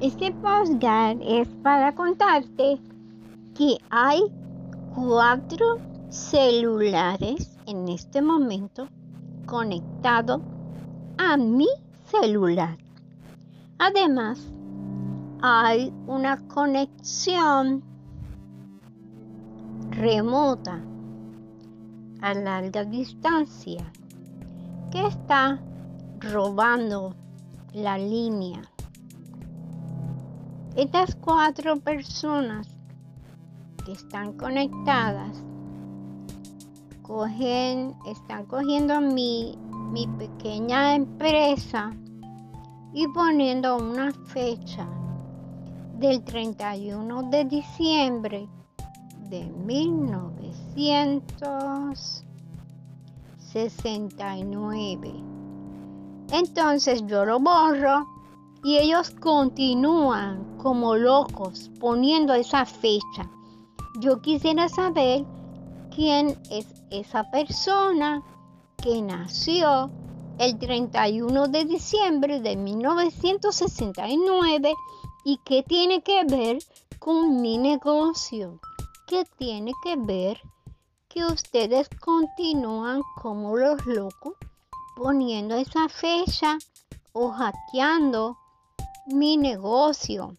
Este postcard es para contarte que hay cuatro celulares en este momento conectados a mi celular. Además, hay una conexión remota a larga distancia que está robando la línea. Estas cuatro personas que están conectadas cogen, están cogiendo mi, mi pequeña empresa y poniendo una fecha del 31 de diciembre de 1969. Entonces yo lo borro y ellos continúan como locos poniendo esa fecha. Yo quisiera saber quién es esa persona que nació el 31 de diciembre de 1969 y qué tiene que ver con mi negocio. ¿Qué tiene que ver que ustedes continúan como los locos poniendo esa fecha o hackeando mi negocio.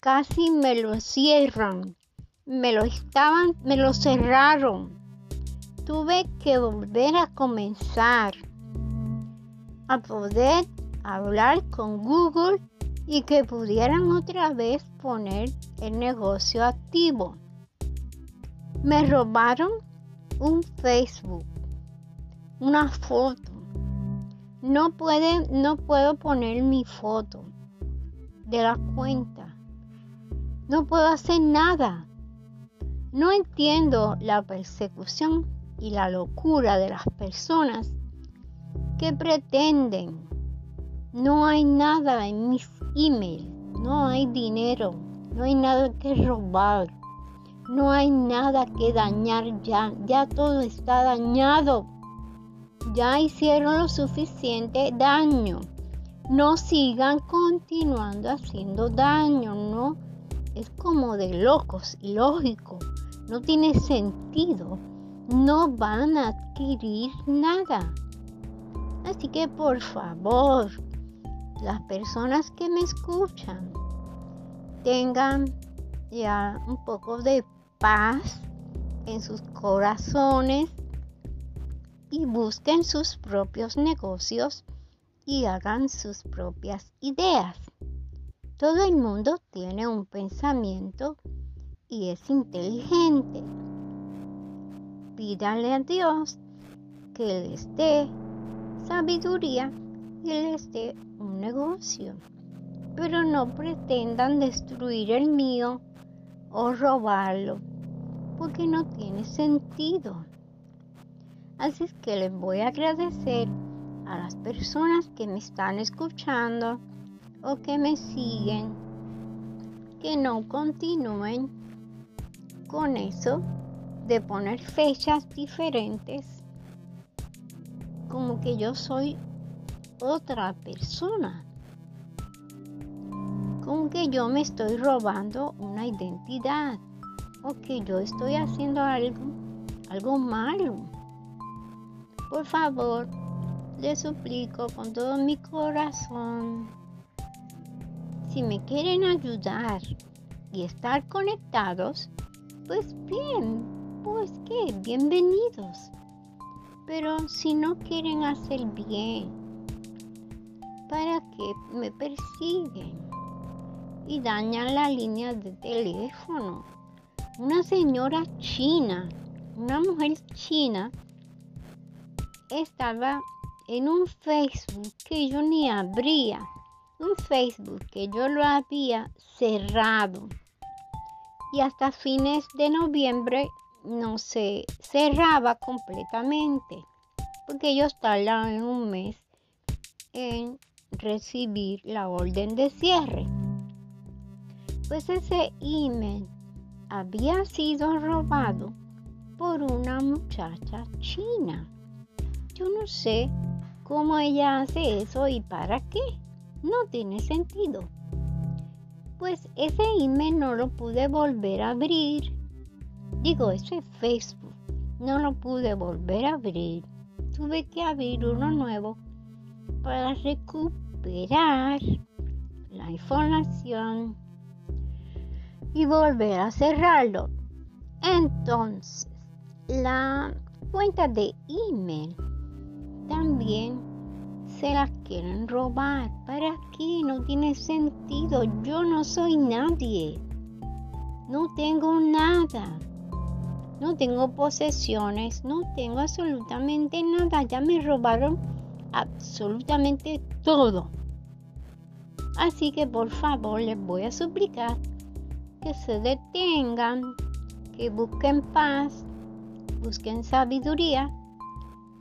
Casi me lo cierran. Me lo estaban, me lo cerraron. Tuve que volver a comenzar a poder hablar con Google y que pudieran otra vez poner el negocio activo. Me robaron un Facebook, una foto. No, puede, no puedo poner mi foto de la cuenta. No puedo hacer nada. No entiendo la persecución y la locura de las personas que pretenden. No hay nada en mis emails, no hay dinero, no hay nada que robar, no hay nada que dañar ya, ya todo está dañado. Ya hicieron lo suficiente daño no sigan continuando haciendo daño, ¿no? Es como de locos, lógico, no tiene sentido, no van a adquirir nada. Así que por favor, las personas que me escuchan, tengan ya un poco de paz en sus corazones y busquen sus propios negocios y hagan sus propias ideas. Todo el mundo tiene un pensamiento y es inteligente. Pídale a Dios que les dé sabiduría y les dé un negocio. Pero no pretendan destruir el mío o robarlo, porque no tiene sentido. Así es que les voy a agradecer a las personas que me están escuchando o que me siguen que no continúen con eso de poner fechas diferentes como que yo soy otra persona. Como que yo me estoy robando una identidad o que yo estoy haciendo algo algo malo. Por favor les suplico con todo mi corazón, si me quieren ayudar y estar conectados, pues bien, pues que bienvenidos. Pero si no quieren hacer bien, ¿para qué me persiguen? Y dañan la línea de teléfono. Una señora china, una mujer china, estaba en un Facebook que yo ni abría, un Facebook que yo lo había cerrado y hasta fines de noviembre no se cerraba completamente porque ellos tardan un mes en recibir la orden de cierre. Pues ese email había sido robado por una muchacha china. Yo no sé cómo ella hace eso y para qué. No tiene sentido. pues ese email no lo pude volver a abrir. Digo, ese Facebook no lo pude volver a abrir. Tuve que abrir uno nuevo para recuperar la información y volver a cerrarlo. Entonces, la cuenta de email también se las quieren robar. ¿Para qué? No tiene sentido. Yo no soy nadie. No tengo nada. No tengo posesiones. No tengo absolutamente nada. Ya me robaron absolutamente todo. Así que por favor les voy a suplicar que se detengan, que busquen paz, busquen sabiduría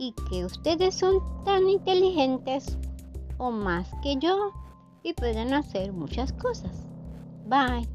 y que ustedes son tan inteligentes o más que yo y pueden hacer muchas cosas. Bye.